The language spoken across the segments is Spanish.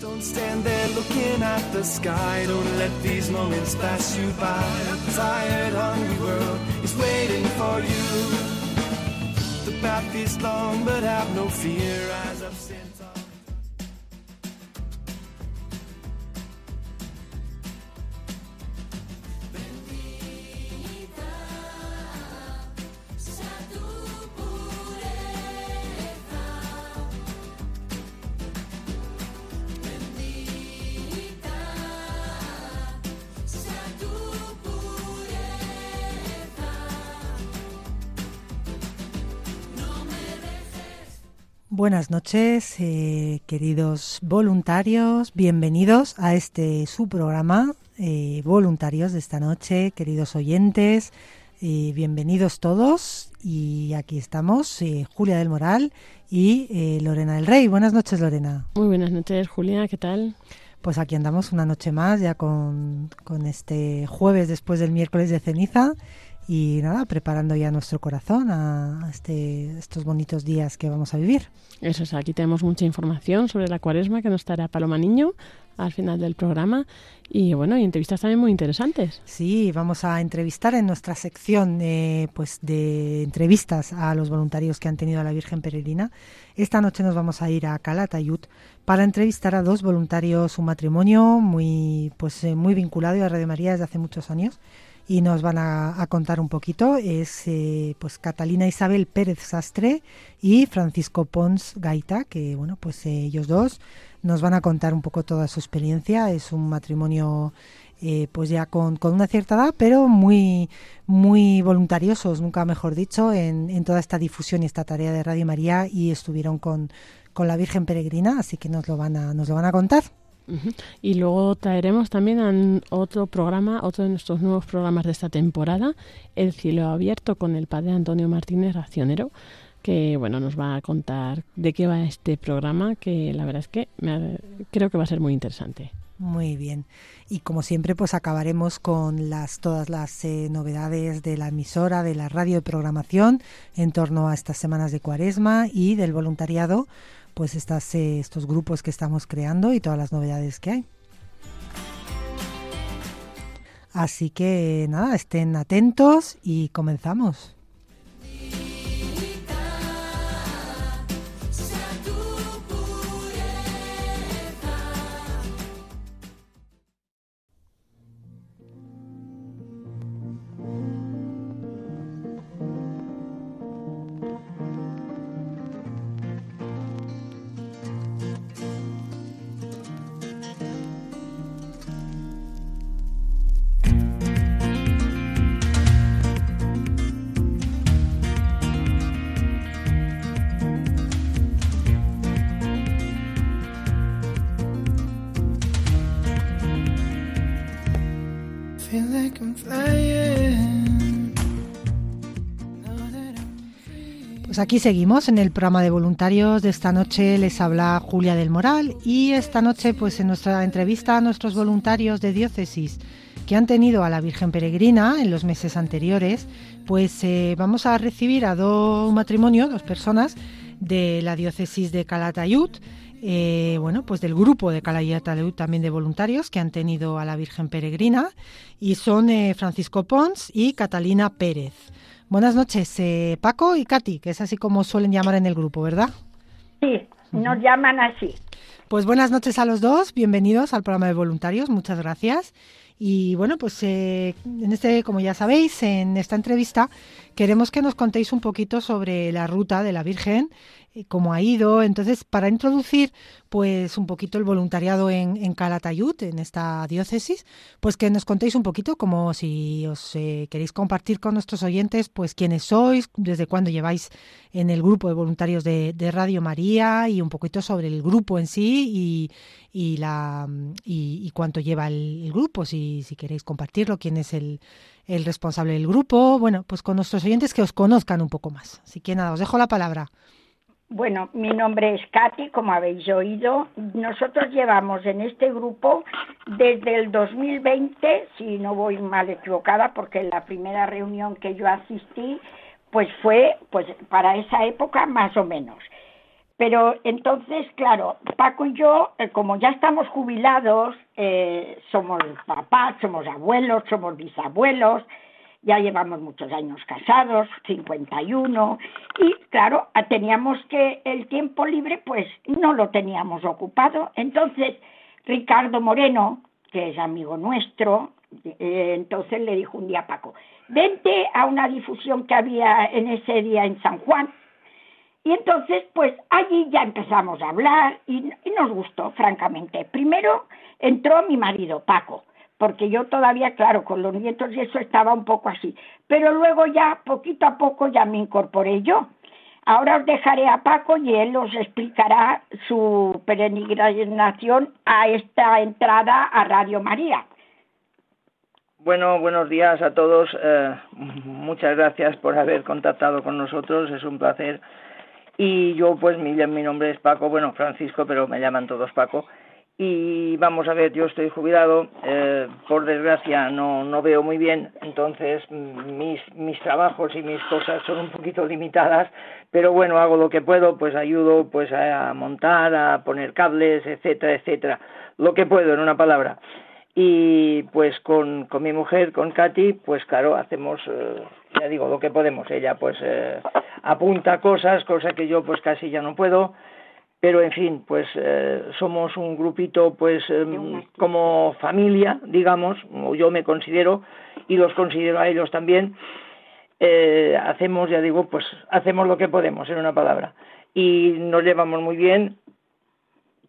Don't stand there looking at the sky. Don't let these moments pass you by. A tired, hungry world is waiting for you. The path is long, but have no fear. Rise up, stand Buenas noches, eh, queridos voluntarios. Bienvenidos a este su programa, eh, Voluntarios de esta noche, queridos oyentes. eh, bienvenidos todos. Y aquí estamos, eh, Julia del Moral y eh, Lorena del Rey. Buenas noches, Lorena. Muy buenas noches, Julia, ¿qué tal? Pues aquí andamos una noche más, ya con, con este jueves después del miércoles de ceniza. Y nada, preparando ya nuestro corazón a, este, estos bonitos días que vamos a vivir. Eso es, aquí tenemos mucha información sobre la cuaresma que nos dará Paloma Niño al final del programa. Y bueno, y entrevistas también muy interesantes. Sí, vamos a entrevistar en nuestra sección eh, pues de entrevistas a los voluntarios que han tenido a la Virgen Peregrina. Esta noche nos vamos a ir a Calatayud para entrevistar a dos voluntarios, un matrimonio muy pues eh, muy vinculado a Radio María desde hace muchos años y nos van a, contar un poquito. Es eh, pues Catalina Isabel Pérez Sastre y Francisco Pons Gaita, que bueno, pues eh, ellos dos nos van a contar un poco toda su experiencia. Es un matrimonio eh, pues ya con, con, una cierta edad, pero muy, muy voluntariosos, nunca mejor dicho, en, en, toda esta difusión y esta tarea de Radio María y estuvieron con, con la Virgen Peregrina, así que nos lo van a, nos lo van a contar. Y luego traeremos también otro programa, otro de nuestros nuevos programas de esta temporada, El cielo abierto con el padre Antonio Martínez Racionero, que bueno nos va a contar de qué va este programa, que la verdad es que creo que va a ser muy interesante. Muy bien. Y como siempre, pues acabaremos con las todas las eh, novedades de la emisora, de la radio de programación en torno a estas semanas de Cuaresma y del voluntariado, pues estas, eh, estos grupos que estamos creando y todas las novedades que hay. Así que nada, estén atentos y comenzamos. Aquí seguimos en el programa de voluntarios de esta noche les habla Julia del Moral y esta noche pues en nuestra entrevista a nuestros voluntarios de diócesis que han tenido a la Virgen Peregrina en los meses anteriores pues eh, vamos a recibir a dos matrimonios, dos personas de la diócesis de Calatayud eh, bueno, pues del grupo de Calatayud también de voluntarios que han tenido a la Virgen Peregrina y son eh, Francisco Pons y Catalina Pérez. Buenas noches, eh, Paco y Katy, que es así como suelen llamar en el grupo, ¿verdad? Sí, nos llaman así. Pues buenas noches a los dos, bienvenidos al programa de voluntarios, muchas gracias. Y bueno, pues eh, en este, como ya sabéis, en esta entrevista queremos que nos contéis un poquito sobre la ruta de la Virgen cómo ha ido. Entonces, para introducir pues un poquito el voluntariado en, Calatayud, en esta diócesis, pues que nos contéis un poquito como si os eh, queréis compartir con nuestros oyentes, pues quiénes sois, desde cuándo lleváis en el grupo de voluntarios de, Radio María y un poquito sobre el grupo en sí y, y la y, cuánto lleva el, grupo, si, si queréis compartirlo, quién es el, el responsable del grupo, bueno, pues con nuestros oyentes que os conozcan un poco más. Así que nada, os dejo la palabra. Bueno, mi nombre es Katy, como habéis oído. Nosotros llevamos en este grupo desde el 2020, si no voy mal equivocada, porque la primera reunión que yo asistí, pues fue pues para esa época más o menos. Pero entonces, claro, Paco y yo, eh, como ya estamos jubilados, eh, somos papás, somos abuelos, somos bisabuelos, ya llevamos muchos años casados, 51, y claro, teníamos que el tiempo libre pues no lo teníamos ocupado. Entonces, Ricardo Moreno, que es amigo nuestro, eh, entonces le dijo un día a Paco, vente a una difusión que había en ese día en San Juan. Y entonces, pues allí ya empezamos a hablar y, y nos gustó, francamente. Primero entró mi marido, Paco porque yo todavía, claro, con los nietos y eso estaba un poco así. Pero luego ya, poquito a poco, ya me incorporé yo. Ahora os dejaré a Paco y él os explicará su peregrinación a esta entrada a Radio María. Bueno, buenos días a todos. Eh, muchas gracias por haber contactado con nosotros. Es un placer. Y yo, pues, mi, mi nombre es Paco, bueno, Francisco, pero me llaman todos Paco y vamos a ver, yo estoy jubilado, eh, por desgracia no, no veo muy bien, entonces mm, mis, mis trabajos y mis cosas son un poquito limitadas, pero bueno, hago lo que puedo, pues ayudo pues a montar, a poner cables, etcétera, etcétera, lo que puedo en una palabra. Y pues con, con mi mujer, con Katy, pues claro, hacemos, eh, ya digo, lo que podemos. Ella pues eh, apunta cosas, cosas que yo pues casi ya no puedo pero en fin, pues eh, somos un grupito pues em, como familia, digamos, o yo me considero y los considero a ellos también. Eh, hacemos, ya digo, pues hacemos lo que podemos, en una palabra. Y nos llevamos muy bien.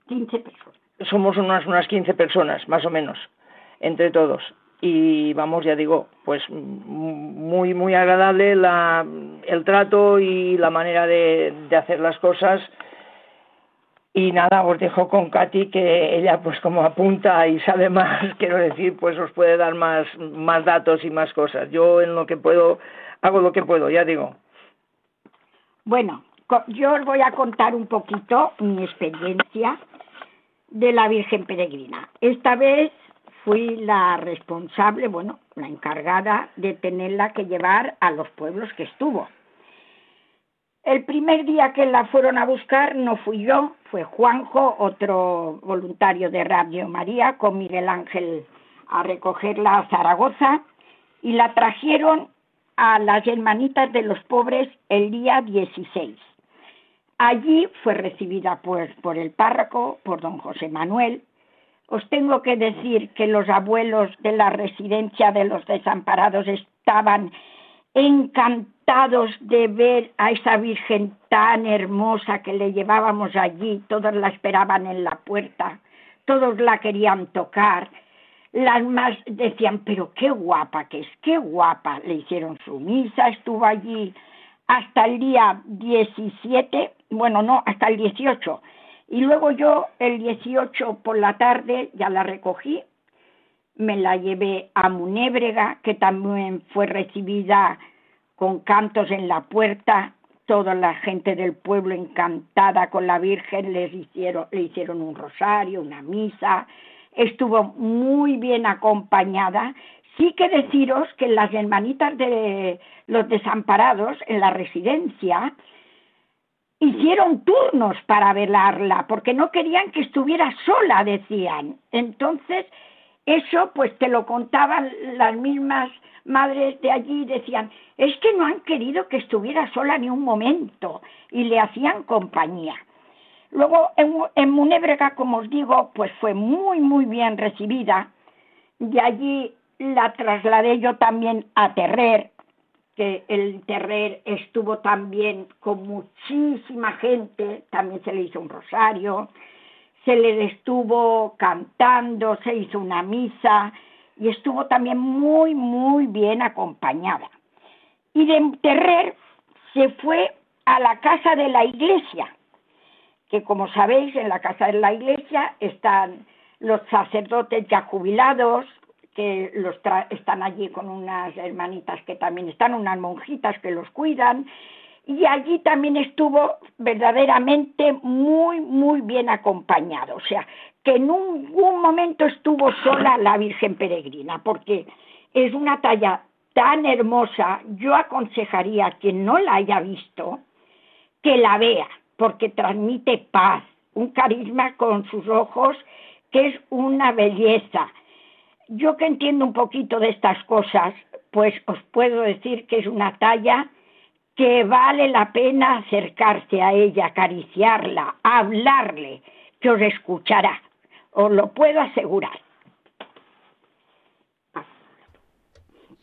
15 personas. Somos unas, unas 15 personas, más o menos, entre todos. Y vamos, ya digo, pues muy, muy agradable la, el trato y la manera de, de hacer las cosas y nada, os dejo con Katy, que ella pues como apunta y sabe más, quiero decir, pues os puede dar más, más datos y más cosas. Yo en lo que puedo, hago lo que puedo, ya digo. Bueno, yo os voy a contar un poquito mi experiencia de la Virgen Peregrina. Esta vez fui la responsable, bueno, la encargada de tenerla que llevar a los pueblos que estuvo. El primer día que la fueron a buscar no fui yo, fue Juanjo, otro voluntario de Radio María, con Miguel Ángel a recogerla a Zaragoza y la trajeron a las hermanitas de los pobres el día 16. Allí fue recibida pues, por el párroco, por don José Manuel. Os tengo que decir que los abuelos de la residencia de los desamparados estaban encantados de ver a esa Virgen tan hermosa que le llevábamos allí, todos la esperaban en la puerta, todos la querían tocar, las más decían, pero qué guapa que es, qué guapa, le hicieron su misa, estuvo allí hasta el día 17, bueno, no, hasta el 18, y luego yo el 18 por la tarde ya la recogí me la llevé a Munébrega, que también fue recibida con cantos en la puerta, toda la gente del pueblo encantada con la Virgen, les hicieron, le hicieron un rosario, una misa, estuvo muy bien acompañada. Sí que deciros que las hermanitas de los desamparados en la residencia hicieron turnos para velarla, porque no querían que estuviera sola, decían. Entonces, eso pues te lo contaban las mismas madres de allí decían, es que no han querido que estuviera sola ni un momento y le hacían compañía. Luego en, en Munébrega, como os digo, pues fue muy, muy bien recibida. De allí la trasladé yo también a Terrer, que el terrer estuvo también con muchísima gente, también se le hizo un rosario, se le estuvo cantando, se hizo una misa y estuvo también muy, muy bien acompañada. Y de Terrer se fue a la casa de la iglesia, que como sabéis, en la casa de la iglesia están los sacerdotes ya jubilados, que los están allí con unas hermanitas que también están, unas monjitas que los cuidan, y allí también estuvo verdaderamente muy, muy bien acompañado. O sea, que en ningún momento estuvo sola la Virgen Peregrina, porque es una talla tan hermosa, yo aconsejaría a quien no la haya visto que la vea, porque transmite paz, un carisma con sus ojos que es una belleza. Yo que entiendo un poquito de estas cosas, pues os puedo decir que es una talla que vale la pena acercarse a ella, acariciarla, hablarle, que os escuchará, os lo puedo asegurar.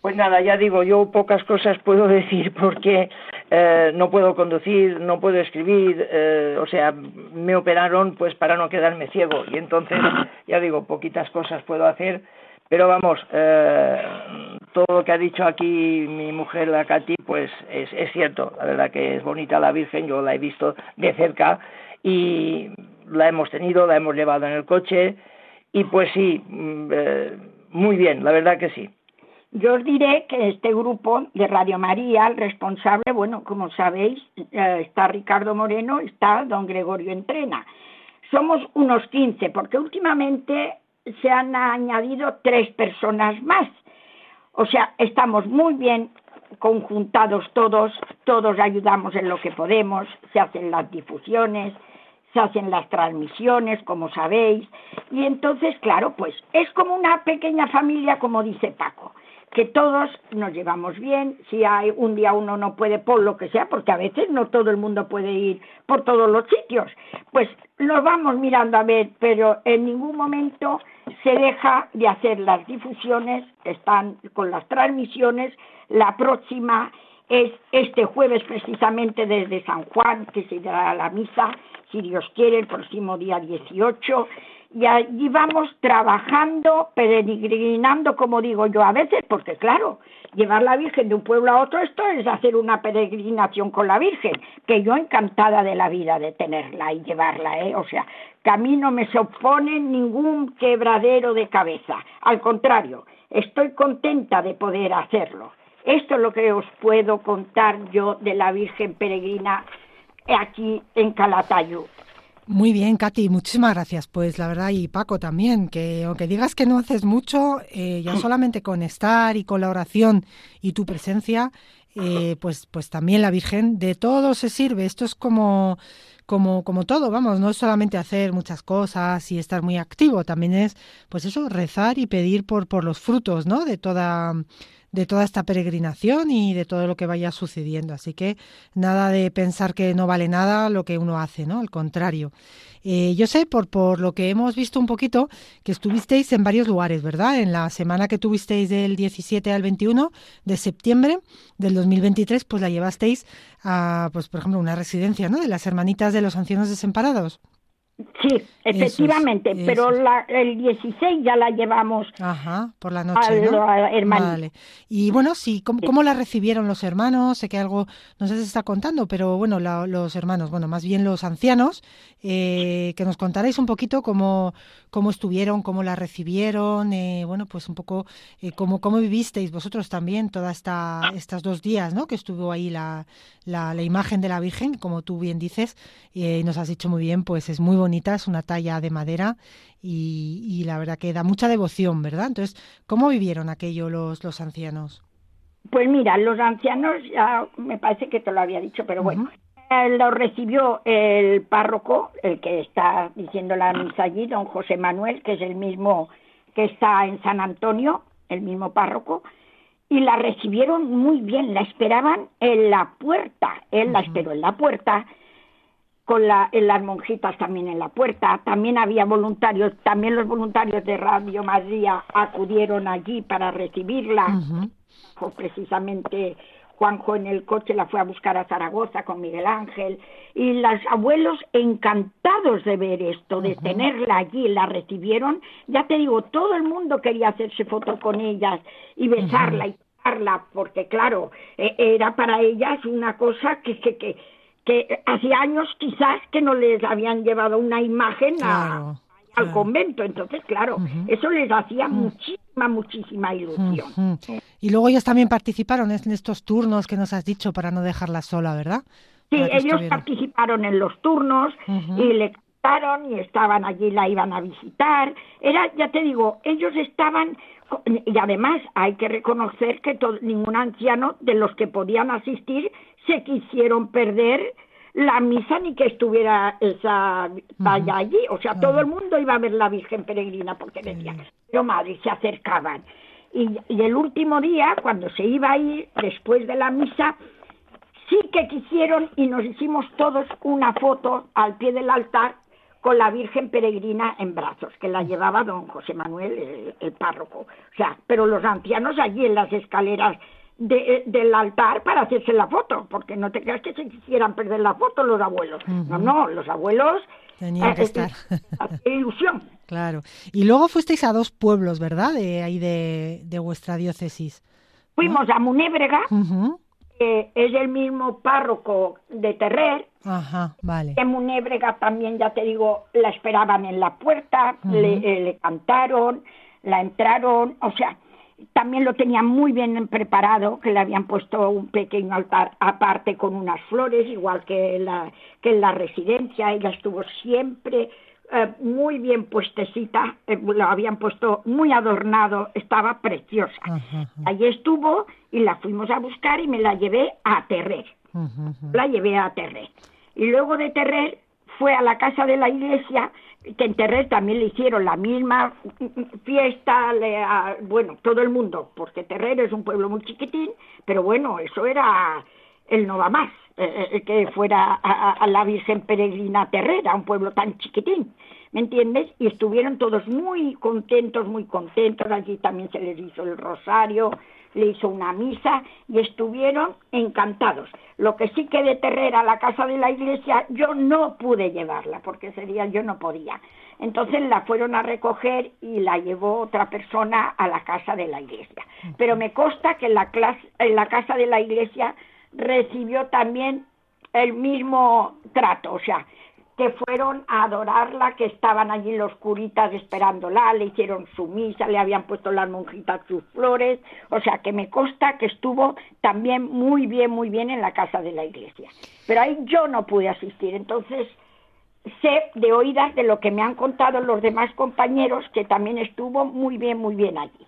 Pues nada, ya digo, yo pocas cosas puedo decir porque eh, no puedo conducir, no puedo escribir, eh, o sea, me operaron pues para no quedarme ciego y entonces, ya digo, poquitas cosas puedo hacer, pero vamos, eh, todo lo que ha dicho aquí mi mujer, la Katy, pues es, es cierto, la verdad que es bonita la Virgen, yo la he visto de cerca y la hemos tenido, la hemos llevado en el coche y pues sí, mm, muy bien, la verdad que sí. Yo os diré que este grupo de Radio María, el responsable, bueno, como sabéis, eh, está Ricardo Moreno, está don Gregorio Entrena. Somos unos 15, porque últimamente se han añadido tres personas más. O sea, estamos muy bien conjuntados todos, todos ayudamos en lo que podemos, se hacen las difusiones, se hacen las transmisiones, como sabéis, y entonces, claro, pues es como una pequeña familia, como dice Paco que todos nos llevamos bien, si hay un día uno no puede por lo que sea, porque a veces no todo el mundo puede ir por todos los sitios, pues nos vamos mirando a ver, pero en ningún momento se deja de hacer las difusiones, están con las transmisiones, la próxima es este jueves precisamente desde San Juan, que se dará la misa, si Dios quiere, el próximo día 18, y allí vamos trabajando, peregrinando, como digo yo a veces, porque claro, llevar la Virgen de un pueblo a otro, esto es hacer una peregrinación con la Virgen, que yo encantada de la vida de tenerla y llevarla, ¿eh? O sea, que a mí no me se opone ningún quebradero de cabeza, al contrario, estoy contenta de poder hacerlo. Esto es lo que os puedo contar yo de la Virgen peregrina aquí en Calatayud. Muy bien, Katy, muchísimas gracias. Pues la verdad, y Paco también, que aunque digas que no haces mucho, eh, ya solamente con estar y con la oración y tu presencia, eh, pues, pues también la Virgen de todo se sirve. Esto es como, como, como todo, vamos, no es solamente hacer muchas cosas y estar muy activo, también es, pues eso, rezar y pedir por, por los frutos, ¿no? De toda de toda esta peregrinación y de todo lo que vaya sucediendo. Así que nada de pensar que no vale nada lo que uno hace, ¿no? Al contrario. Eh, yo sé, por, por lo que hemos visto un poquito, que estuvisteis en varios lugares, ¿verdad? En la semana que tuvisteis del 17 al 21 de septiembre del 2023, pues la llevasteis a, pues por ejemplo, una residencia, ¿no? De las hermanitas de los ancianos desamparados. Sí, efectivamente, pero la, el 16 ya la llevamos Ajá, por la noche, ¿no? Vale. Y bueno, sí, ¿cómo, la recibieron los hermanos? Sé que algo no sé si se está contando, pero bueno, los hermanos, bueno, más bien los ancianos, eh, que nos contaréis un poquito cómo, cómo estuvieron, cómo la recibieron, eh, bueno, pues un poco eh, cómo, cómo vivisteis vosotros también todas esta, estas dos días, ¿no? Que estuvo ahí la, la, la imagen de la Virgen, como tú bien dices, y nos has dicho muy bien, pues es muy bonito bonita, es una talla de madera y, la verdad que da mucha devoción, ¿verdad? Entonces, ¿cómo vivieron aquello los, los ancianos? Pues mira, los ancianos, ya me parece que te lo había dicho, pero bueno, eh, lo recibió el párroco, el que está diciendo la misa allí, don José Manuel, que es el mismo que está en San Antonio, el mismo párroco, y la recibieron muy bien, la esperaban en la puerta, él la esperó en la puerta con la, en las monjitas también en la puerta, también había voluntarios, también los voluntarios de Radio María acudieron allí para recibirla, precisamente Juanjo en el coche la fue a buscar a Zaragoza con Miguel Ángel. Y los abuelos encantados de ver esto, de tenerla allí, la recibieron, ya te digo, todo el mundo quería hacerse foto con ellas y besarla y tocarla, porque claro, e, era para ellas una cosa que, que, que, que hacía años quizás que no les habían llevado una imagen a, al convento. Entonces, claro, eso les hacía muchísima, muchísima ilusión. Y luego ellos también participaron en estos turnos que nos has dicho para no dejarla sola, ¿verdad? Sí, ellos participaron en los turnos y le cantaron y estaban allí, la iban a visitar. Era, ya te digo, ellos estaban y además hay que reconocer que ningún anciano de los que podían asistir se quisieron perder la misa ni que estuviera esa valla allí. O sea, todo el mundo iba a ver la Virgen Peregrina porque decía, pero madre, se acercaban. Y, y el último día, cuando se iba a ir, después de la misa, sí que quisieron y nos hicimos todos una foto al pie del altar con la Virgen Peregrina en brazos, que la llevaba don José Manuel, el, párroco. O sea, pero los ancianos allí en las escaleras de, del altar para hacerse la foto, porque no te creas que se quisieran perder la foto los abuelos. No, no, los abuelos tenían que eh, estar. ilusión. Claro. Y luego fuisteis a dos pueblos, ¿verdad? De ahí de, de vuestra diócesis. Fuimos a Munébrega, que es el mismo párroco de Terrer. Ajá, vale. En Munébrega también, ya te digo, la esperaban en la puerta, le, eh, le cantaron, la entraron, o sea, también lo tenía muy bien preparado, que le habían puesto un pequeño altar aparte con unas flores, igual que la, que en la residencia. Ella estuvo siempre eh, muy bien puestecita, eh, lo habían puesto muy adornado, estaba preciosa. Allí estuvo y la fuimos a buscar y me la llevé a Terrer. La llevé a Terrer. Y luego de Terrer fue a la casa de la iglesia que en Terrer también le hicieron la misma fiesta, le, bueno, todo el mundo, porque Terrer es un pueblo muy chiquitín, pero bueno, eso era el no va más, eh, eh, que fuera a, la Virgen Peregrina Terrera, un pueblo tan chiquitín, ¿me entiendes? Y estuvieron todos muy contentos, muy contentos, allí también se les hizo el rosario, le hizo una misa y estuvieron encantados. Lo que sí que de Terrer a la casa de la iglesia yo no pude llevarla, porque ese yo no podía. Entonces la fueron a recoger y la llevó otra persona a la casa de la iglesia. Pero me consta que en la, en la casa de la iglesia recibió también el mismo trato, o sea, que fueron a adorarla, que estaban allí los curitas esperándola, le hicieron su misa, le habían puesto las monjitas sus flores, o sea que me consta que estuvo también muy bien, muy bien en la casa de la iglesia. Pero ahí yo no pude asistir, entonces sé de oídas de lo que me han contado los demás compañeros que también estuvo muy bien, muy bien allí.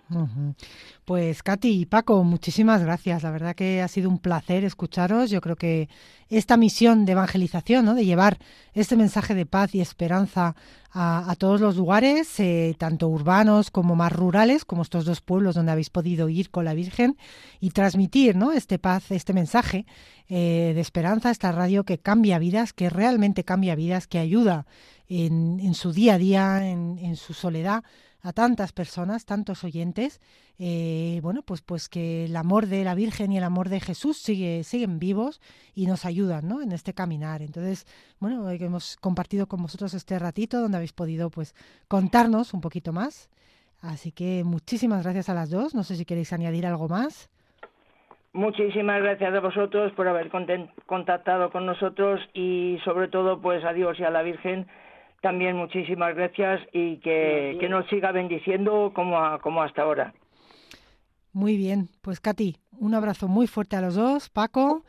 Pues Katy y Paco, muchísimas gracias. La verdad que ha sido un placer escucharos. Yo creo que esta misión de evangelización, ¿no? de llevar este mensaje de paz y esperanza a, todos los lugares, eh, tanto urbanos como más rurales, como estos dos pueblos donde habéis podido ir con la Virgen y transmitir ¿no? este paz, este mensaje eh, de esperanza, esta radio que cambia vidas, que realmente cambia vidas, que ayuda en, su día a día, en su soledad a tantas personas, tantos oyentes, eh, bueno, pues, pues que el amor de la Virgen y el amor de Jesús sigue, siguen vivos y nos ayudan ¿no? en este caminar. Entonces, bueno, hemos compartido con vosotros este ratito donde habéis podido pues contarnos un poquito más. Así que muchísimas gracias a las dos. No sé si queréis añadir algo más. Muchísimas gracias a vosotros por haber contactado con nosotros y sobre todo pues a Dios y a la Virgen también muchísimas gracias y que, que nos siga bendiciendo como, como hasta ahora. Muy bien, pues Katy, un abrazo muy fuerte a los dos, Paco,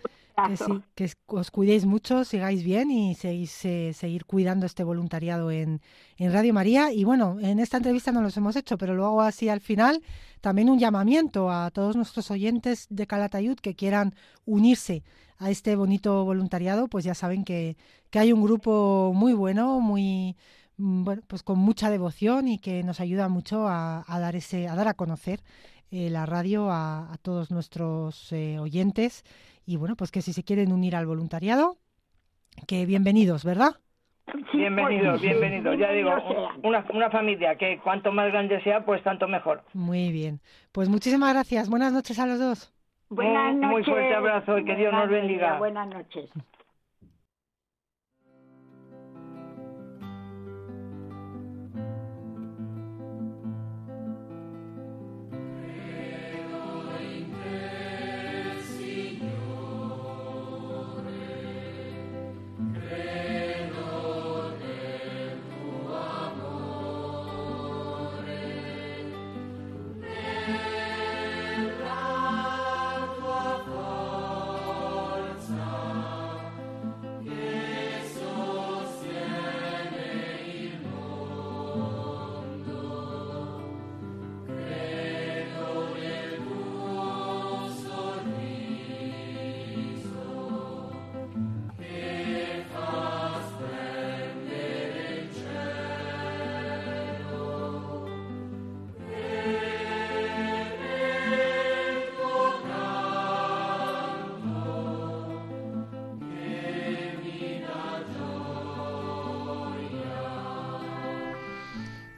que, os cuidéis mucho, sigáis bien y seguís, eh, seguir cuidando este voluntariado en, en, Radio María. Y bueno, en esta entrevista no los hemos hecho, pero luego así al final también un llamamiento a todos nuestros oyentes de Calatayud que quieran unirse a este bonito voluntariado, pues ya saben que, que hay un grupo muy bueno, muy mm, bueno, pues con mucha devoción y que nos ayuda mucho a, dar ese, a dar a conocer eh, la radio a, todos nuestros eh, oyentes y bueno, pues que si se quieren unir al voluntariado, que bienvenidos, ¿verdad? bienvenidos, bienvenidos. Ya digo, una, una familia que cuanto más grande sea, pues tanto mejor. Muy bien. Pues muchísimas gracias. Buenas noches a los dos. Buenas noches. Muy fuerte abrazo y que Dios nos bendiga. Buenas noches.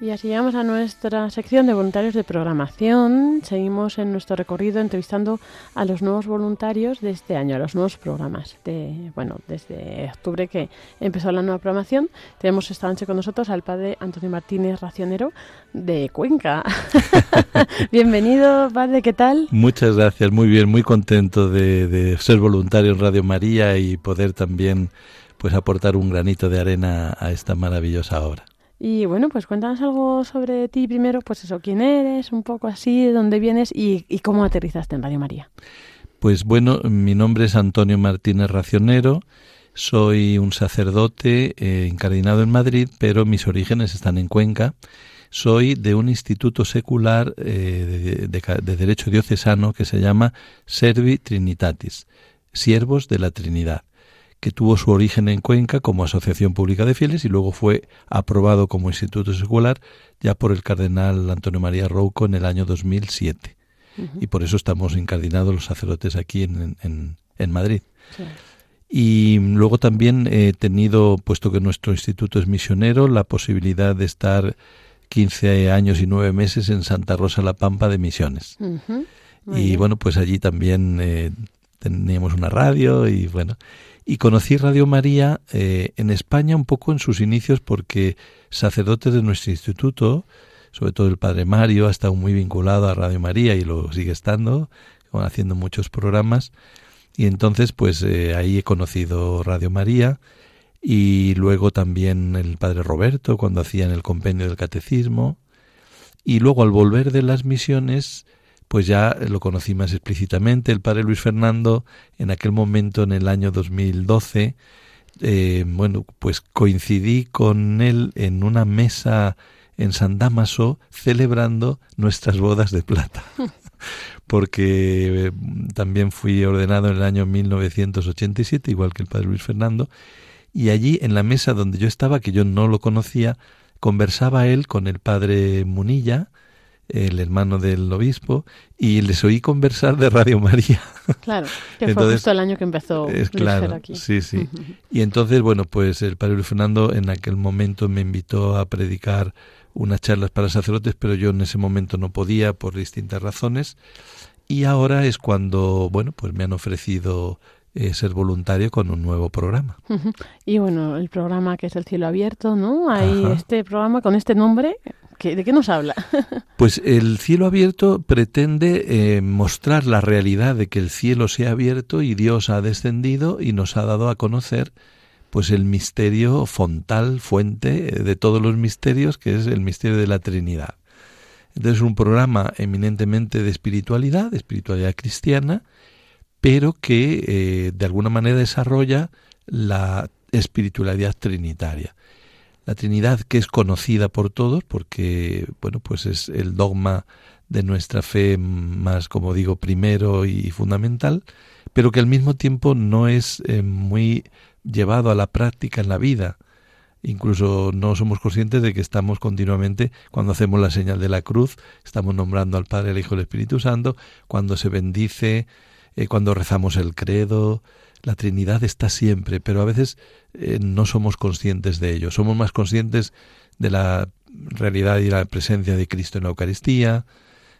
Y así llegamos a nuestra sección de voluntarios de programación. Seguimos en nuestro recorrido entrevistando a los nuevos voluntarios de este año, a los nuevos programas. De, bueno, desde octubre que empezó la nueva programación, tenemos esta noche con nosotros al padre Antonio Martínez Racionero de Cuenca. Bienvenido, padre, ¿qué tal? Muchas gracias, muy bien, muy contento de, de ser voluntario en Radio María y poder también pues aportar un granito de arena a esta maravillosa obra. Y bueno, pues cuéntanos algo sobre ti primero, pues eso, quién eres, un poco así, de dónde vienes y, y cómo aterrizaste en Radio María. Pues bueno, mi nombre es Antonio Martínez Racionero, soy un sacerdote eh, incardinado en Madrid, pero mis orígenes están en Cuenca. Soy de un instituto secular eh, de derecho diocesano que se llama Servi Trinitatis, Siervos de la Trinidad que tuvo su origen en Cuenca como Asociación Pública de Fieles y luego fue aprobado como Instituto Secular ya por el cardenal Antonio María Rouco en el año 2007. Uh -huh. Y por eso estamos incardinados los sacerdotes aquí en, en, en Madrid. Sí. Y luego también he tenido, puesto que nuestro instituto es misionero, la posibilidad de estar 15 años y 9 meses en Santa Rosa La Pampa de Misiones. Uh -huh. Y bien. bueno, pues allí también eh, teníamos una radio y bueno, y conocí Radio María eh, en España un poco en sus inicios porque sacerdotes de nuestro instituto, sobre todo el padre Mario, ha estado muy vinculado a Radio María y lo sigue estando, haciendo muchos programas. Y entonces, pues eh, ahí he conocido Radio María y luego también el padre Roberto cuando hacían el compendio del catecismo. Y luego al volver de las misiones, pues ya lo conocí más explícitamente. El padre Luis Fernando, en aquel momento, en el año 2012, eh, bueno, pues coincidí con él en una mesa en San Damaso celebrando nuestras bodas de plata. Porque eh, también fui ordenado en el año 1987, igual que el padre Luis Fernando, y allí en la mesa donde yo estaba, que yo no lo conocía, conversaba él con el padre Munilla, el hermano del obispo, y les oí conversar de Radio María. Claro, que entonces, fue justo el año que empezó es claro, aquí. Sí, sí. Y entonces, bueno, pues el padre Luis Fernando en aquel momento me invitó a predicar unas charlas para sacerdotes, pero yo en ese momento no podía por distintas razones. Y ahora es cuando, bueno, pues me han ofrecido eh, ser voluntario con un nuevo programa. Uh -huh. Y bueno, el programa que es El Cielo Abierto, ¿no? Hay Ajá. este programa con este nombre. ¿De qué nos habla? pues el cielo abierto pretende eh, mostrar la realidad de que el cielo se ha abierto y Dios ha descendido y nos ha dado a conocer pues el misterio fontal, fuente de todos los misterios, que es el misterio de la Trinidad. Entonces es un programa eminentemente de espiritualidad, de espiritualidad cristiana, pero que eh, de alguna manera desarrolla la espiritualidad trinitaria. La Trinidad que es conocida por todos porque bueno, pues es el dogma de nuestra fe más, como digo, primero y fundamental, pero que al mismo tiempo no es eh, muy llevado a la práctica en la vida. Incluso no somos conscientes de que estamos continuamente, cuando hacemos la señal de la cruz, estamos nombrando al Padre, al Hijo y al Espíritu Santo, cuando se bendice, eh, cuando rezamos el credo, la Trinidad está siempre, pero a veces eh, no somos conscientes de ello. Somos más conscientes de la realidad y la presencia de Cristo en la Eucaristía,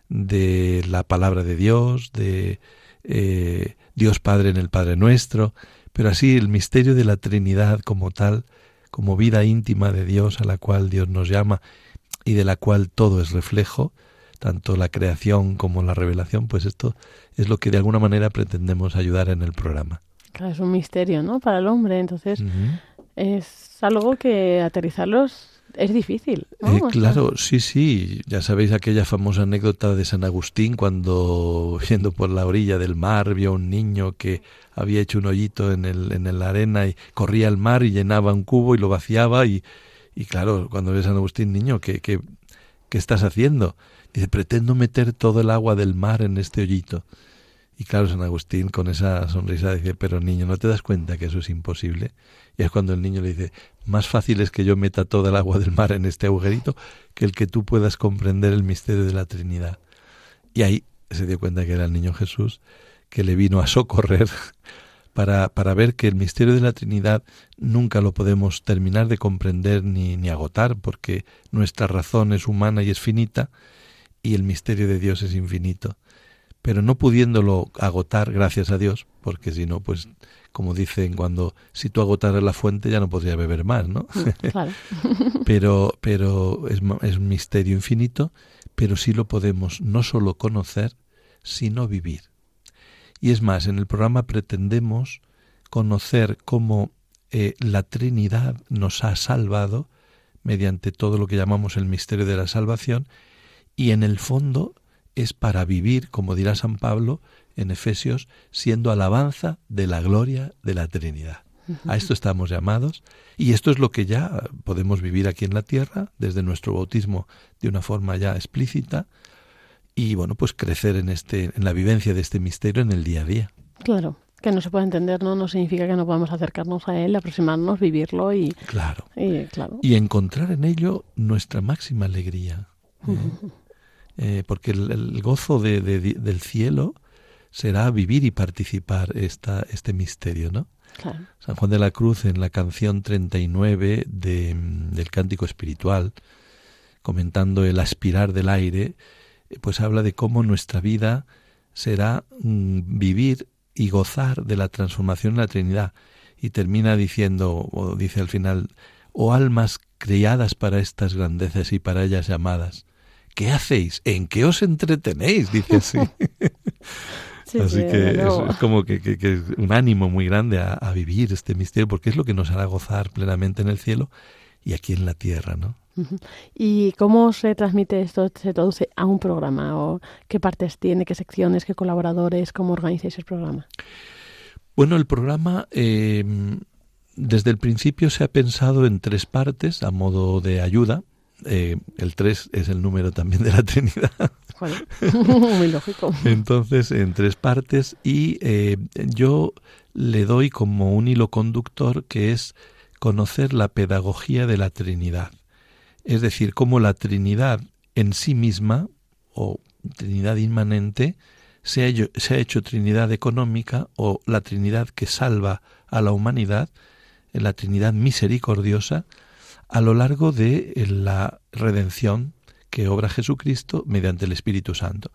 de la palabra de Dios, de eh, Dios Padre en el Padre Nuestro, pero así el misterio de la Trinidad como tal, como vida íntima de Dios a la cual Dios nos llama y de la cual todo es reflejo, tanto la creación como la revelación, pues esto es lo que de alguna manera pretendemos ayudar en el programa. Claro, es un misterio, ¿no? Para el hombre, entonces es algo que aterrizarlos es difícil. Eh, claro, sí, sí. Ya sabéis aquella famosa anécdota de San Agustín cuando, yendo por la orilla del mar, vio a un niño que había hecho un hoyito en, el, en la arena y corría al mar y llenaba un cubo y lo vaciaba. Y, y claro, cuando ve San Agustín, niño, ¿qué, qué, qué estás haciendo? Dice, pretendo meter todo el agua del mar en este hoyito. Y claro, San Agustín con esa sonrisa dice, pero niño, ¿no te das cuenta que eso es imposible? Y es cuando el niño le dice, más fácil es que yo meta toda el agua del mar en este agujerito que el que tú puedas comprender el misterio de la Trinidad. Y ahí se dio cuenta que era el niño Jesús que le vino a socorrer para, para ver que el misterio de la Trinidad nunca lo podemos terminar de comprender ni, ni agotar, porque nuestra razón es humana y es finita, y el misterio de Dios es infinito. Pero no pudiéndolo agotar, gracias a Dios, porque si no, pues como dicen cuando si tú agotaras la fuente ya no podría beber más, ¿no? Mm, claro. pero pero es, es un misterio infinito, pero sí lo podemos no solo conocer, sino vivir. Y es más, en el programa pretendemos conocer cómo eh, la Trinidad nos ha salvado mediante todo lo que llamamos el misterio de la salvación y en el fondo es para vivir, como dirá San Pablo en Efesios, siendo alabanza de la gloria de la Trinidad. A esto estamos llamados y esto es lo que ya podemos vivir aquí en la tierra desde nuestro bautismo de una forma ya explícita y bueno, pues crecer en este en la vivencia de este misterio en el día a día. Claro, que no se puede entender, ¿no? No significa que no podamos acercarnos a él, aproximarnos, vivirlo y claro. Y, claro. y encontrar en ello nuestra máxima alegría. ¿eh? Eh, porque el, gozo de, del cielo será vivir y participar esta, este misterio, ¿no? San Juan de la Cruz en la canción 39 de, del Cántico Espiritual, comentando el aspirar del aire, eh, pues habla de cómo nuestra vida será mm, vivir y gozar de la transformación en la Trinidad. Y termina diciendo, o dice al final, oh almas criadas para estas grandezas y para ellas llamadas, ¿qué hacéis? ¿En qué os entretenéis? Dice así. así que es, como que, que, un ánimo muy grande a, a, vivir este misterio, porque es lo que nos hará gozar plenamente en el cielo y aquí en la tierra, ¿no? ¿Y cómo se transmite esto? ¿Se traduce a un programa? ¿O qué partes tiene? ¿Qué secciones? ¿Qué colaboradores? ¿Cómo organizáis el programa? Bueno, el programa eh, desde el principio se ha pensado en tres partes a modo de ayuda eh, el 3 es el número también de la Trinidad. Muy lógico. Entonces, en tres partes y eh, yo le doy como un hilo conductor que es conocer la pedagogía de la Trinidad. Es decir, cómo la Trinidad en sí misma, o Trinidad inmanente, se ha, hecho, se ha hecho Trinidad económica o la Trinidad que salva a la humanidad, la Trinidad misericordiosa, a lo largo de eh, la redención que obra Jesucristo mediante el Espíritu Santo.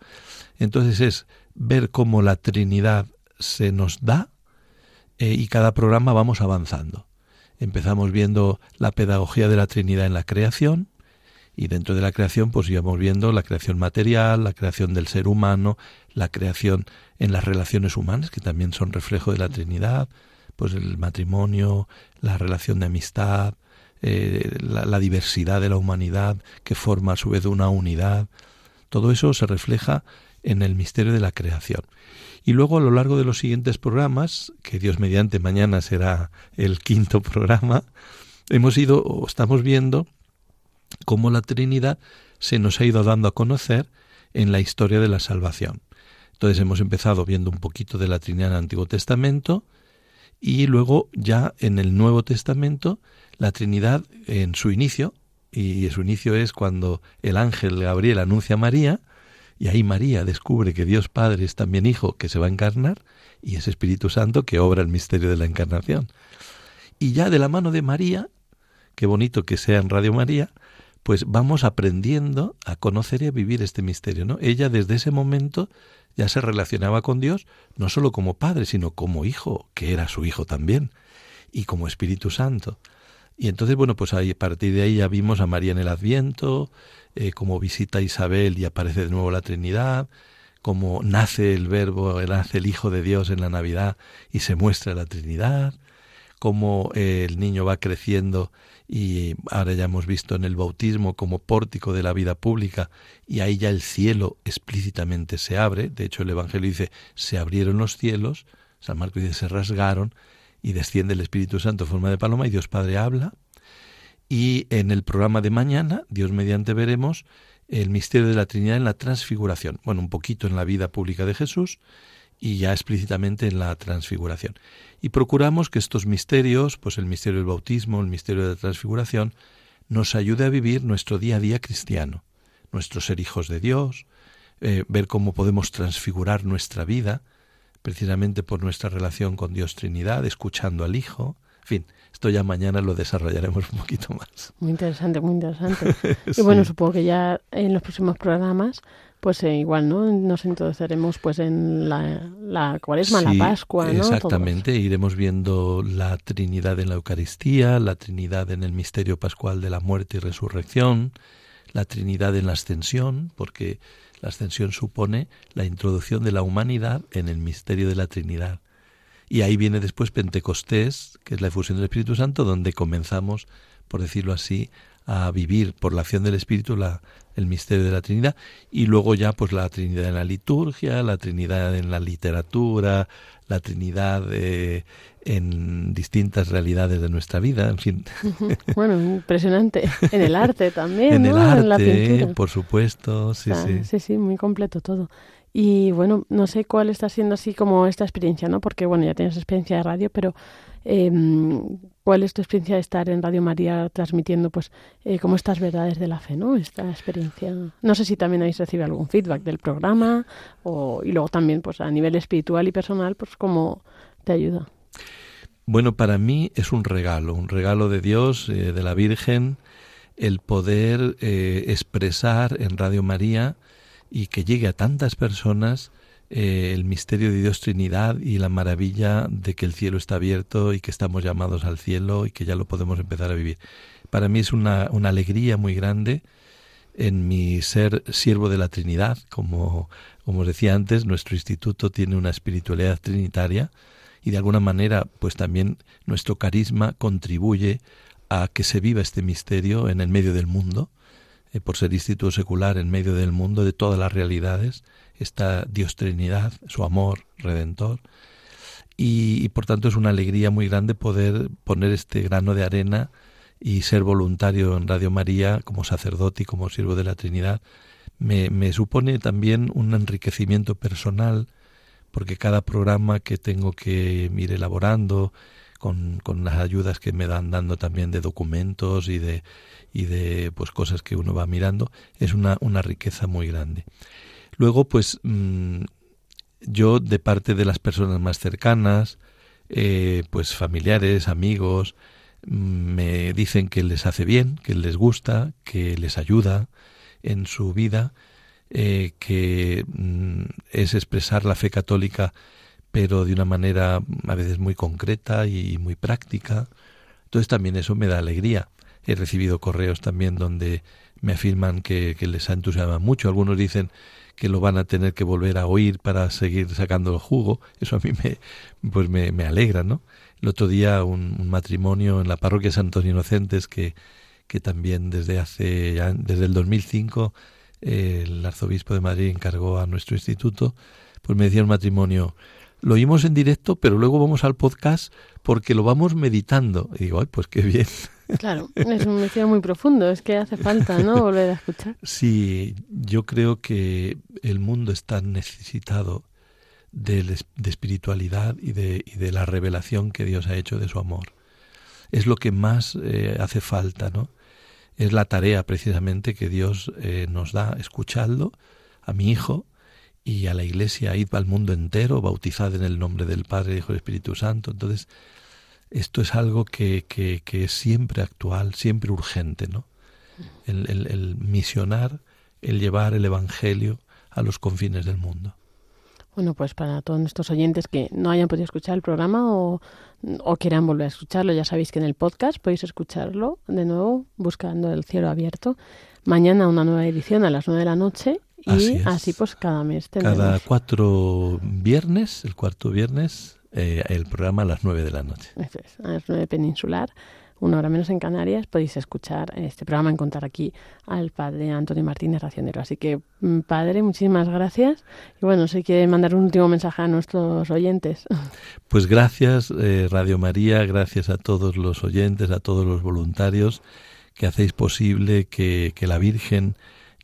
Entonces es ver cómo la Trinidad se nos da eh, y cada programa vamos avanzando. Empezamos viendo la pedagogía de la Trinidad en la creación y dentro de la creación pues íbamos viendo la creación material, la creación del ser humano, la creación en las relaciones humanas que también son reflejo de la Trinidad, pues el matrimonio, la relación de amistad, eh, la, diversidad de la humanidad que forma a su vez una unidad. Todo eso se refleja en el misterio de la creación. Y luego a lo largo de los siguientes programas, que Dios mediante mañana será el quinto programa, hemos ido o estamos viendo cómo la Trinidad se nos ha ido dando a conocer en la historia de la salvación. Entonces hemos empezado viendo un poquito de la Trinidad en el Antiguo Testamento y luego ya en el Nuevo Testamento la Trinidad en su inicio, y su inicio es cuando el ángel Gabriel anuncia a María, y ahí María descubre que Dios Padre es también Hijo que se va a encarnar, y es Espíritu Santo que obra el misterio de la encarnación. Y ya de la mano de María, qué bonito que sea en Radio María, pues vamos aprendiendo a conocer y a vivir este misterio, ¿no? Ella desde ese momento ya se relacionaba con Dios no solo como padre, sino como hijo, que era su hijo también, y como Espíritu Santo. Y entonces, bueno, pues ahí, a partir de ahí ya vimos a María en el Adviento, eh, como visita a Isabel y aparece de nuevo la Trinidad, como nace el Verbo, nace el Hijo de Dios en la Navidad y se muestra la Trinidad, como eh, el niño va creciendo y ahora ya hemos visto en el bautismo como pórtico de la vida pública y ahí ya el cielo explícitamente se abre, de hecho el Evangelio dice se abrieron los cielos, San Marcos dice se rasgaron y desciende el Espíritu Santo en forma de paloma y Dios Padre habla y en el programa de mañana, Dios mediante veremos el misterio de la Trinidad en la transfiguración, bueno, un poquito en la vida pública de Jesús y ya explícitamente en la transfiguración. Y procuramos que estos misterios, pues el misterio del bautismo, el misterio de la transfiguración, nos ayude a vivir nuestro día a día cristiano, nuestro ser hijos de Dios, eh, ver cómo podemos transfigurar nuestra vida, precisamente por nuestra relación con Dios Trinidad, escuchando al Hijo, en fin, esto ya mañana lo desarrollaremos un poquito más. Muy interesante, muy interesante. Y bueno, supongo que ya en los próximos programas pues eh, igual, ¿no? Nos introduciremos pues en la, cuaresma, la Pascua, ¿no? Exactamente, iremos viendo la Trinidad en la Eucaristía, la Trinidad en el misterio pascual de la muerte y resurrección, la Trinidad en la ascensión, porque la ascensión supone la introducción de la humanidad en el misterio de la Trinidad. Y ahí viene después Pentecostés, que es la efusión del Espíritu Santo, donde comenzamos, por decirlo así, a vivir por la acción del Espíritu la, el misterio de la Trinidad y luego ya pues la Trinidad en la liturgia, la Trinidad en la literatura, la Trinidad eh, en distintas realidades de nuestra vida, en fin. Bueno, impresionante. En el arte también, en el arte, en la pintura. por supuesto, sí, sí. Sí, sí, muy completo todo. Y bueno, no sé cuál está siendo así como esta experiencia, ¿no? Porque bueno, ya tienes experiencia de radio, pero eh, ¿cuál es tu experiencia de estar en Radio María transmitiendo pues eh, como estas verdades de la fe, ¿no? Esta experiencia. No sé si también habéis recibido algún feedback del programa o, y luego también pues a nivel espiritual y personal, pues cómo te ayuda. Bueno, para mí es un regalo, un regalo de Dios, eh, de la Virgen, el poder eh, expresar en Radio María y que llegue a tantas personas eh, el misterio de Dios Trinidad y la maravilla de que el cielo está abierto y que estamos llamados al cielo y que ya lo podemos empezar a vivir. Para mí es una, una alegría muy grande en mi ser siervo de la Trinidad. Como, como os decía antes, nuestro instituto tiene una espiritualidad trinitaria y de alguna manera pues también nuestro carisma contribuye a que se viva este misterio en el medio del mundo eh, por ser instituto secular en medio del mundo de todas las realidades, esta Dios Trinidad, su amor redentor. Y, por tanto es una alegría muy grande poder poner este grano de arena y ser voluntario en Radio María como sacerdote y como siervo de la Trinidad. Me, me supone también un enriquecimiento personal porque cada programa que tengo que ir elaborando, con, con, las ayudas que me dan dando también de documentos y de, y de pues cosas que uno va mirando, es una, una riqueza muy grande. Luego, pues mm, yo de parte de las personas más cercanas, eh, pues familiares, amigos, mm, me dicen que les hace bien, que les gusta, que les ayuda en su vida, eh, que mm, es expresar la fe católica pero de una manera a veces muy concreta y muy práctica. Entonces también eso me da alegría. He recibido correos también donde me afirman que, les ha entusiasmado mucho. Algunos dicen que lo van a tener que volver a oír para seguir sacando el jugo. Eso a mí me, pues me, alegra, ¿no? El otro día un, matrimonio en la parroquia San Antonio Inocentes que, que también desde hace, desde el 2005 el arzobispo de Madrid encargó a nuestro instituto, pues me decía un matrimonio, lo oímos en directo, pero luego vamos al podcast porque lo vamos meditando. Y digo, ay, pues qué bien. Claro, es un mensaje muy profundo, es que hace falta, ¿no? Volver a escuchar. Sí, yo creo que el mundo está necesitado de, de espiritualidad y de, y de, la revelación que Dios ha hecho de su amor. Es lo que más eh, hace falta, ¿no? Es la tarea precisamente que Dios eh, nos da, escuchando a mi hijo, y a la iglesia, id al mundo entero, bautizad en el nombre del Padre, Hijo y Espíritu Santo. Entonces, esto es algo que, que, que es siempre actual, siempre urgente, ¿no? El, el, el, misionar, el llevar el Evangelio a los confines del mundo. Bueno, pues para todos nuestros oyentes que no hayan podido escuchar el programa o, o quieran volver a escucharlo, ya sabéis que en el podcast podéis escucharlo de nuevo buscando el cielo abierto. Mañana una nueva edición a las nueve de la noche y así, pues cada mes tenemos. Cada cuatro viernes, el cuarto viernes, eh, el programa a las nueve de la noche. a las nueve peninsular una hora menos en Canarias, podéis escuchar este programa, encontrar aquí al padre Antonio Martínez Racionero. Así que, mm, padre, muchísimas gracias. Y bueno, si quiere mandar un último mensaje a nuestros oyentes. Pues gracias, eh, Radio María, gracias a todos los oyentes, a todos los voluntarios que hacéis posible que, que la Virgen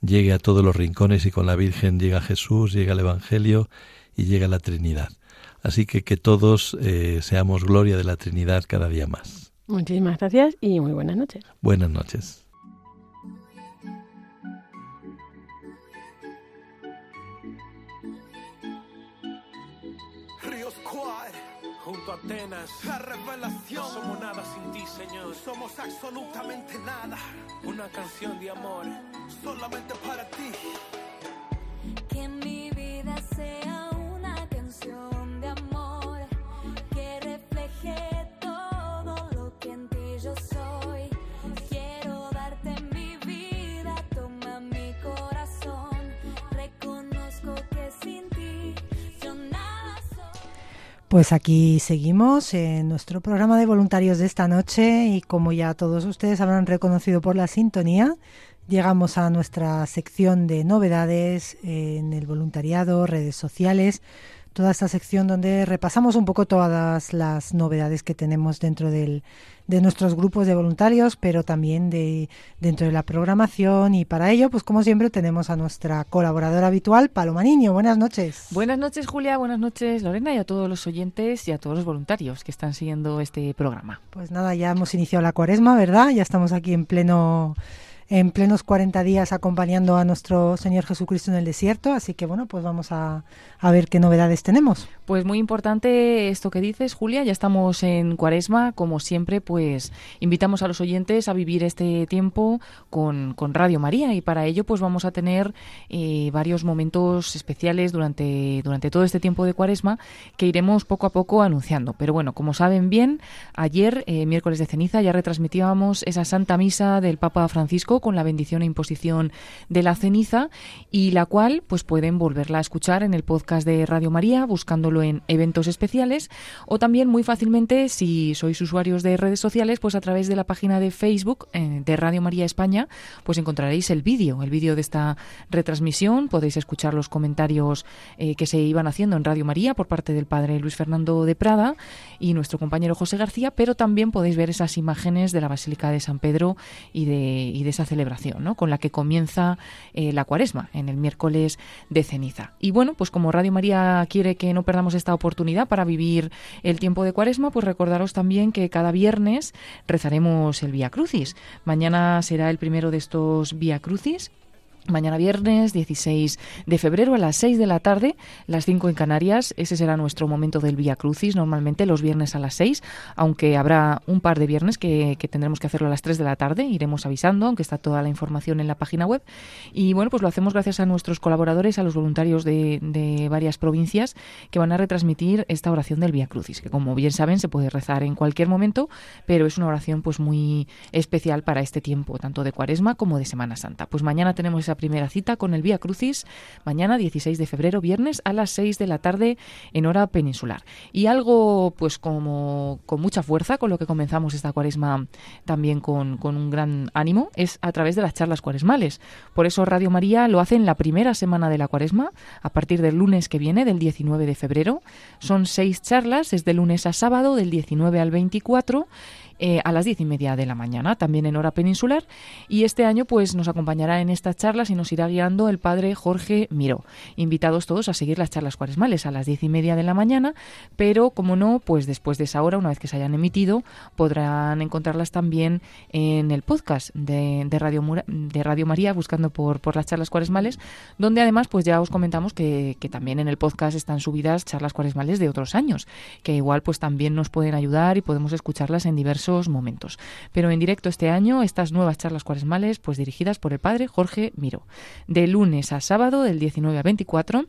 llegue a todos los rincones y con la Virgen llega Jesús, llega el Evangelio y llega la Trinidad. Así que que todos eh, seamos gloria de la Trinidad cada día más. Muchísimas gracias y muy buenas noches. Buenas noches. Atenas, la revelación. somos nada sin ti, Señor. Somos absolutamente nada. Una canción de amor, solamente para ti. Pues aquí seguimos en nuestro programa de voluntarios de esta noche y como ya todos ustedes habrán reconocido por la sintonía, llegamos a nuestra sección de novedades en el voluntariado, redes sociales, toda esta sección donde repasamos un poco todas las novedades que tenemos dentro del, de nuestros grupos de voluntarios, pero también de dentro de la programación y para ello, pues como siempre tenemos a nuestra colaboradora habitual, Paloma Niño. Buenas noches. Buenas noches, Julia. Buenas noches, Lorena, y a todos los oyentes y a todos los voluntarios que están siguiendo este programa. Pues nada, ya hemos iniciado la cuaresma, ¿verdad? Ya estamos aquí en pleno en plenos 40 días acompañando a nuestro Señor Jesucristo en el desierto. Así que bueno, pues vamos a, a, ver qué novedades tenemos. Pues muy importante esto que dices, Julia. Ya estamos en Cuaresma. Como siempre, pues invitamos a los oyentes a vivir este tiempo con, con Radio María. Y para ello, pues vamos a tener eh, varios momentos especiales durante, durante todo este tiempo de Cuaresma que iremos poco a poco anunciando. Pero bueno, como saben bien, ayer, eh, miércoles de ceniza, ya retransmitíamos esa Santa Misa del Papa Francisco con la bendición e imposición de la ceniza y la cual pues pueden volverla a escuchar en el podcast de Radio María buscándolo en eventos especiales o también muy fácilmente si sois usuarios de redes sociales pues a través de la página de Facebook eh, de Radio María España pues encontraréis el vídeo, el vídeo de esta retransmisión, podéis escuchar los comentarios eh, que se iban haciendo en Radio María por parte del padre Luis Fernando de Prada y nuestro compañero José García, pero también podéis ver esas imágenes de la Basílica de San Pedro y de, esa celebración, ¿no? con la que comienza eh, la cuaresma, en el miércoles de ceniza. Y bueno, pues como Radio María quiere que no perdamos esta oportunidad para vivir el tiempo de cuaresma, pues recordaros también que cada viernes rezaremos el Vía Crucis. Mañana será el primero de estos Vía Crucis Mañana viernes 16 de febrero a las 6 de la tarde, las 5 en Canarias. Ese será nuestro momento del Vía Crucis, normalmente los viernes a las 6, aunque habrá un par de viernes que, tendremos que hacerlo a las 3 de la tarde. Iremos avisando, aunque está toda la información en la página web. Y bueno, pues lo hacemos gracias a nuestros colaboradores, a los voluntarios de, de varias provincias que van a retransmitir esta oración del Vía Crucis, que como bien saben se puede rezar en cualquier momento, pero es una oración pues muy especial para este tiempo, tanto de Cuaresma como de Semana Santa. Pues mañana tenemos esa primera cita con el Vía Crucis mañana 16 de febrero, viernes a las 6 de la tarde en hora peninsular. Y algo pues como con mucha fuerza, con lo que comenzamos esta cuaresma también con, un gran ánimo, es a través de las charlas cuaresmales. Por eso Radio María lo hace en la primera semana de la cuaresma, a partir del lunes que viene, del 19 de febrero. Son seis charlas, es de lunes a sábado, del 19 al 24 eh, a las diez y media de la mañana, también en hora peninsular. Y este año pues nos acompañará en estas charlas y nos irá guiando el padre Jorge Miró. Invitados todos a seguir las charlas cuaresmales a las diez y media de la mañana, pero como no, pues después de esa hora, una vez que se hayan emitido, podrán encontrarlas también en el podcast de, Radio, de Radio María, buscando por, por las charlas cuaresmales, donde además pues ya os comentamos que, que también en el podcast están subidas charlas cuaresmales de otros años, que igual pues también nos pueden ayudar y podemos escucharlas en diversos momentos. Pero en directo este año, estas nuevas charlas cuaresmales, pues dirigidas por el padre Jorge Miro. De lunes a sábado, del 19 a 24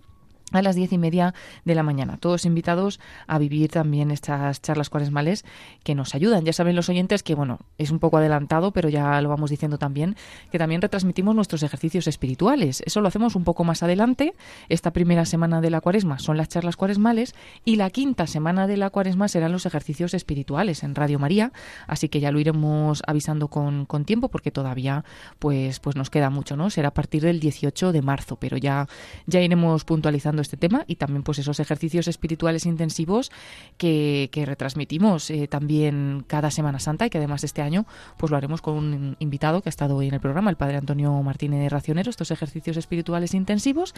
a las diez y media de la mañana. Todos invitados a vivir también estas charlas cuaresmales que nos ayudan. Ya saben los oyentes que, bueno, es un poco adelantado, pero ya lo vamos diciendo también, que también retransmitimos nuestros ejercicios espirituales. Eso lo hacemos un poco más adelante. Esta primera semana de la cuaresma son las charlas cuaresmales y la quinta semana de la cuaresma serán los ejercicios espirituales en Radio María. Así que ya lo iremos avisando con, con tiempo porque todavía pues, pues nos queda mucho, ¿no? Será a partir del 18 de marzo, pero ya, ya iremos puntualizando este tema y también pues esos ejercicios espirituales intensivos que, que retransmitimos eh, también cada Semana Santa y que además este año pues lo haremos con un invitado que ha estado hoy en el programa, el padre Antonio Martínez Racionero, estos ejercicios espirituales intensivos.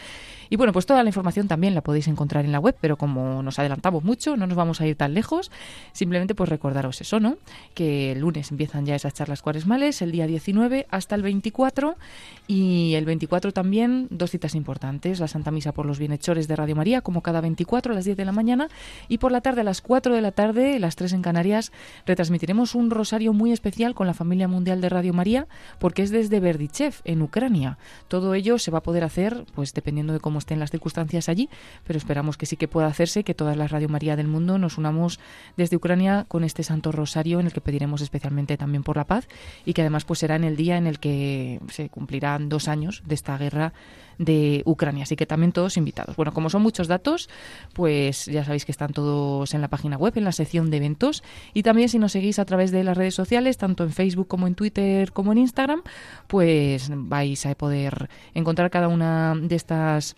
Y bueno, pues toda la información también la podéis encontrar en la web, pero como nos adelantamos mucho, no nos vamos a ir tan lejos, simplemente pues recordaros eso, ¿no? Que el lunes empiezan ya esas charlas cuaresmales, el día 19 hasta el 24 y el 24 también dos citas importantes, la Santa Misa por los bienhechores de Radio María, como cada 24 a las 10 de la mañana. Y por la tarde, a las 4 de la tarde, las 3 en Canarias, retransmitiremos un rosario muy especial con la familia mundial de Radio María, porque es desde Berdichev, en Ucrania. Todo ello se va a poder hacer, pues dependiendo de cómo estén las circunstancias allí, pero esperamos que sí que pueda hacerse, que todas las Radio María del mundo nos unamos desde Ucrania con este Santo Rosario en el que pediremos especialmente también por la paz y que además pues será en el día en el que se cumplirán dos años de esta guerra de Ucrania. Así que también todos invitados. Bueno, como son muchos datos, pues ya sabéis que están todos en la página web, en la sección de eventos. Y también si nos seguís a través de las redes sociales, tanto en Facebook como en Twitter como en Instagram, pues vais a poder encontrar cada una de estas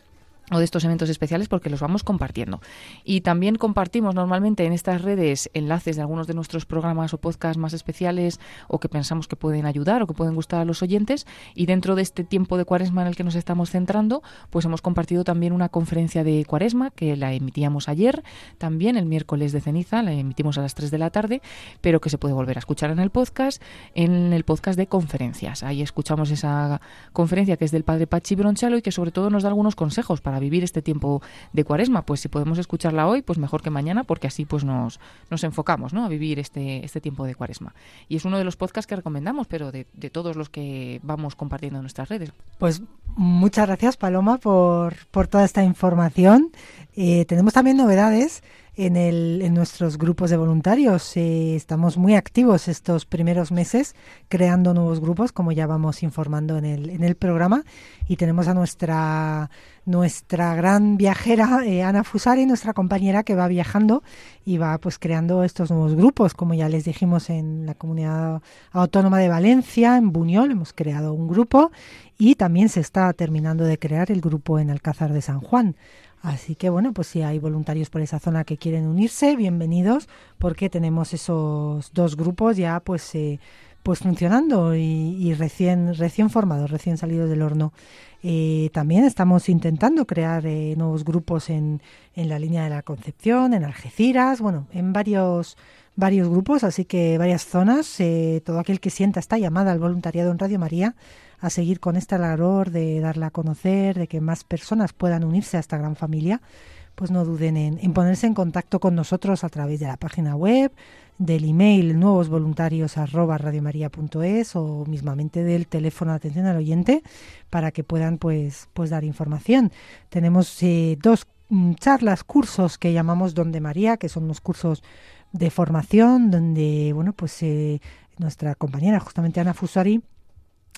o de estos eventos especiales porque los vamos compartiendo. Y también compartimos normalmente en estas redes enlaces de algunos de nuestros programas o podcasts más especiales o que pensamos que pueden ayudar o que pueden gustar a los oyentes. Y dentro de este tiempo de cuaresma en el que nos estamos centrando, pues hemos compartido también una conferencia de cuaresma que la emitíamos ayer, también el miércoles de ceniza, la emitimos a las 3 de la tarde, pero que se puede volver a escuchar en el podcast, en el podcast de conferencias. Ahí escuchamos esa conferencia que es del padre Pachi Bronchalo y que sobre todo nos da algunos consejos para vivir este tiempo de cuaresma. Pues si podemos escucharla hoy, pues mejor que mañana, porque así pues nos, nos enfocamos ¿no? a vivir este, este tiempo de cuaresma. Y es uno de los podcasts que recomendamos, pero de, de todos los que vamos compartiendo en nuestras redes. Pues muchas gracias, Paloma, por, por toda esta información. Eh, tenemos también novedades en, el, en nuestros grupos de voluntarios. Eh, estamos muy activos estos primeros meses creando nuevos grupos, como ya vamos informando en el, programa. Y tenemos a nuestra, nuestra gran viajera, eh, Ana Fusari, nuestra compañera, que va viajando y va pues creando estos nuevos grupos. Como ya les dijimos en la comunidad autónoma de Valencia, en Buñol, hemos creado un grupo y también se está terminando de crear el grupo en Alcázar de San Juan. Así que bueno, pues si hay voluntarios por esa zona que quieren unirse, bienvenidos, porque tenemos esos dos grupos ya pues eh, pues funcionando y, recién recién formados, recién salidos del horno. Eh, también estamos intentando crear eh, nuevos grupos en, en la línea de la Concepción, en Algeciras, bueno, en varios varios grupos, así que varias zonas. Eh, todo aquel que sienta esta llamada al voluntariado en Radio María a seguir con esta labor de darla a conocer, de que más personas puedan unirse a esta gran familia, pues no duden en, ponerse en contacto con nosotros a través de la página web, del email nuevosvoluntarios arroba radiomaria.es o mismamente del teléfono de atención al oyente para que puedan pues, pues dar información. Tenemos eh, dos mm, charlas, cursos que llamamos Donde María, que son unos cursos de formación donde bueno pues eh, nuestra compañera justamente Ana Fusari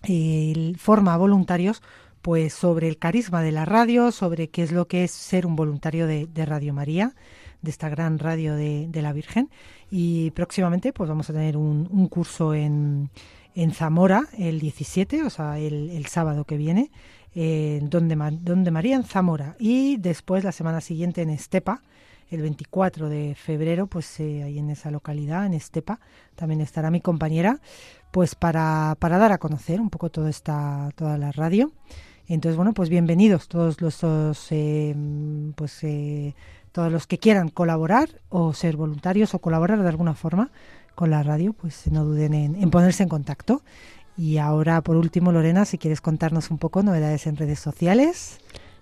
eh, forma voluntarios pues sobre el carisma de la radio, sobre qué es lo que es ser un voluntario de, Radio María, de esta gran radio de, la Virgen. Y próximamente pues vamos a tener un, curso en, en, Zamora el 17, o sea, el, sábado que viene, eh, donde, donde María en Zamora. Y después la semana siguiente en Estepa, el 24 de febrero, pues eh, ahí en esa localidad, en Estepa, también estará mi compañera, pues para, para dar a conocer un poco toda esta, toda la radio. Entonces, bueno, pues bienvenidos todos los, eh, pues eh, todos los que quieran colaborar o ser voluntarios o colaborar de alguna forma con la radio, pues no duden en, en ponerse en contacto. Y ahora, por último, Lorena, si quieres contarnos un poco novedades en redes sociales.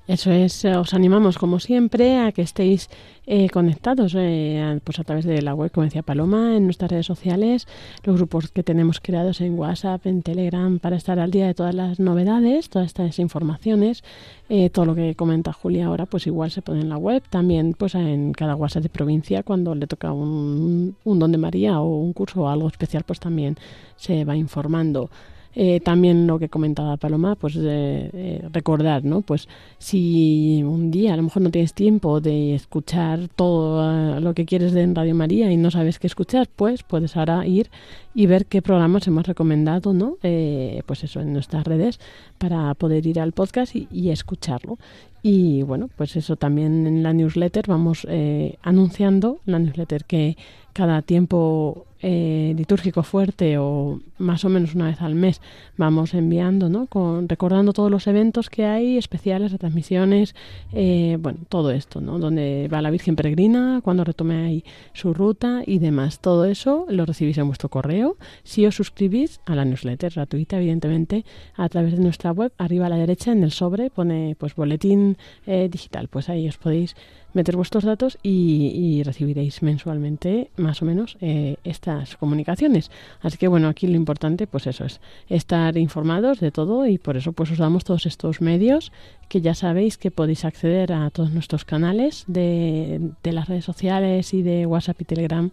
Eso es, eh, os animamos como siempre a que estéis eh, conectados eh, pues a través de la web, como decía Paloma, en nuestras redes sociales, los grupos que tenemos creados en WhatsApp, en Telegram, para estar al día de todas las novedades, todas estas informaciones, eh, todo lo que comenta Julia ahora, pues igual se pone en la web, también pues en cada WhatsApp de provincia, cuando le toca un, un don de María o un curso o algo especial, pues también se va informando. Eh, también lo que comentaba Paloma, pues eh, eh, recordar, ¿no? Pues si un día a lo mejor no tienes tiempo de escuchar todo eh, lo que quieres de en Radio María y no sabes qué escuchar, pues puedes ahora ir y ver qué programas hemos recomendado, ¿no? Eh, pues eso, en nuestras redes para poder ir al podcast y, y escucharlo. Y bueno, pues eso también en la newsletter vamos eh, anunciando, la newsletter que cada tiempo eh, litúrgico fuerte o más o menos una vez al mes vamos enviando, ¿no? Con, recordando todos los eventos que hay, especiales, retransmisiones, eh, bueno, todo esto, ¿no? Donde va la Virgen Peregrina, cuando retome ahí su ruta y demás. Todo eso lo recibís en vuestro correo si os suscribís a la newsletter gratuita, evidentemente, a través de nuestra web. Arriba a la derecha en el sobre pone pues boletín eh, digital. Pues ahí os podéis meter vuestros datos y, recibiréis mensualmente más o menos eh, estas comunicaciones. Así que bueno, aquí lo importante pues eso es estar informados de todo y por eso pues os damos todos estos medios que ya sabéis que podéis acceder a todos nuestros canales de, de las redes sociales y de WhatsApp y Telegram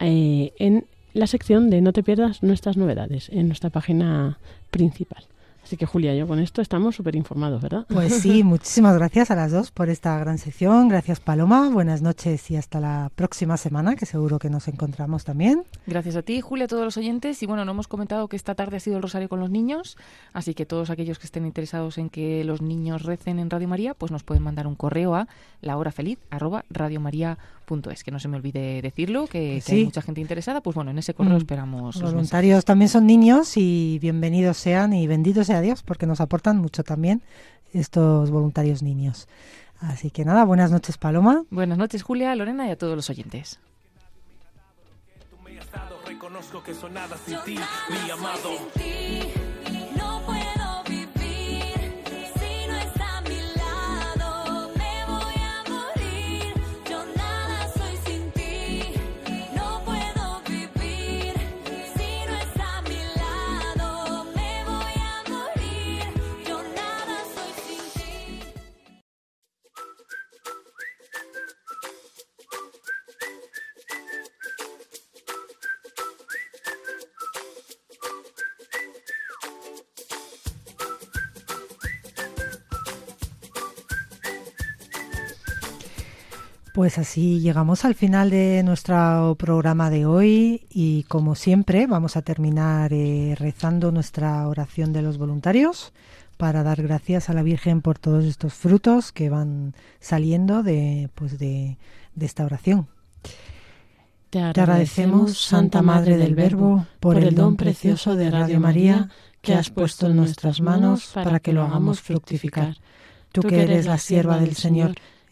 eh, en la sección de no te pierdas nuestras novedades en nuestra página principal. Así que Julia, yo con esto estamos súper informados, ¿verdad? Pues sí, muchísimas gracias a las dos por esta gran sección. Gracias Paloma, buenas noches y hasta la próxima semana, que seguro que nos encontramos también. Gracias a ti, Julia, a todos los oyentes. Y bueno, no hemos comentado que esta tarde ha sido el rosario con los niños, así que todos aquellos que estén interesados en que los niños recen en Radio María, pues nos pueden mandar un correo a lahorafeliz@radiomaria.es. Que no se me olvide decirlo, que, Pues que hay sí. mucha gente interesada. Pues bueno, en ese correo Mm. esperamos voluntarios también son niños y bienvenidos sean y bendito sea Dios porque nos aportan mucho también estos voluntarios niños. Así que nada, buenas noches Paloma. Buenas noches, Julia, Lorena y a todos los oyentes. Reconozco que soy nada sin ti, mi amado. Pues así llegamos al final de nuestro programa de hoy y como siempre vamos a terminar eh, rezando nuestra oración de los voluntarios para dar gracias a la Virgen por todos estos frutos que van saliendo de, pues de, de esta oración. Te Te agradecemos, Santa Madre del Verbo, por el don precioso de Radio María que has puesto en nuestras manos para que lo hagamos fructificar. Tú que eres la sierva del Señor,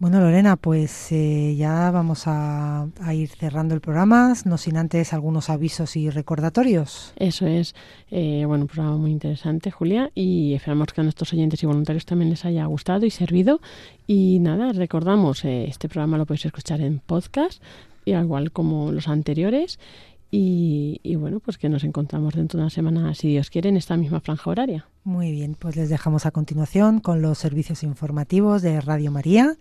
Bueno, Lorena, pues eh, ya vamos a, ir cerrando el programa, no sin antes algunos avisos y recordatorios. Eso es, eh, bueno, un programa muy interesante, Julia, y esperamos que a nuestros oyentes y voluntarios también les haya gustado y servido. Y nada, recordamos, eh, este programa lo podéis escuchar en podcast, y al igual como los anteriores. Y, bueno, pues que nos encontramos dentro de una semana, si Dios quiere, en esta misma franja horaria. Muy bien, pues les dejamos a continuación con los servicios informativos de Radio María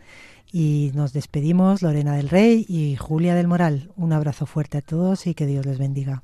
y nos despedimos Lorena del Rey y Julia del Moral. Un abrazo fuerte a todos y que Dios les bendiga.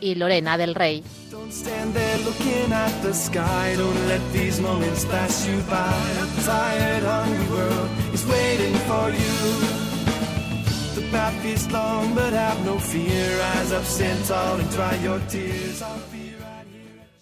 y Lorena del Rey. Path is long, but have no fear. And your tears.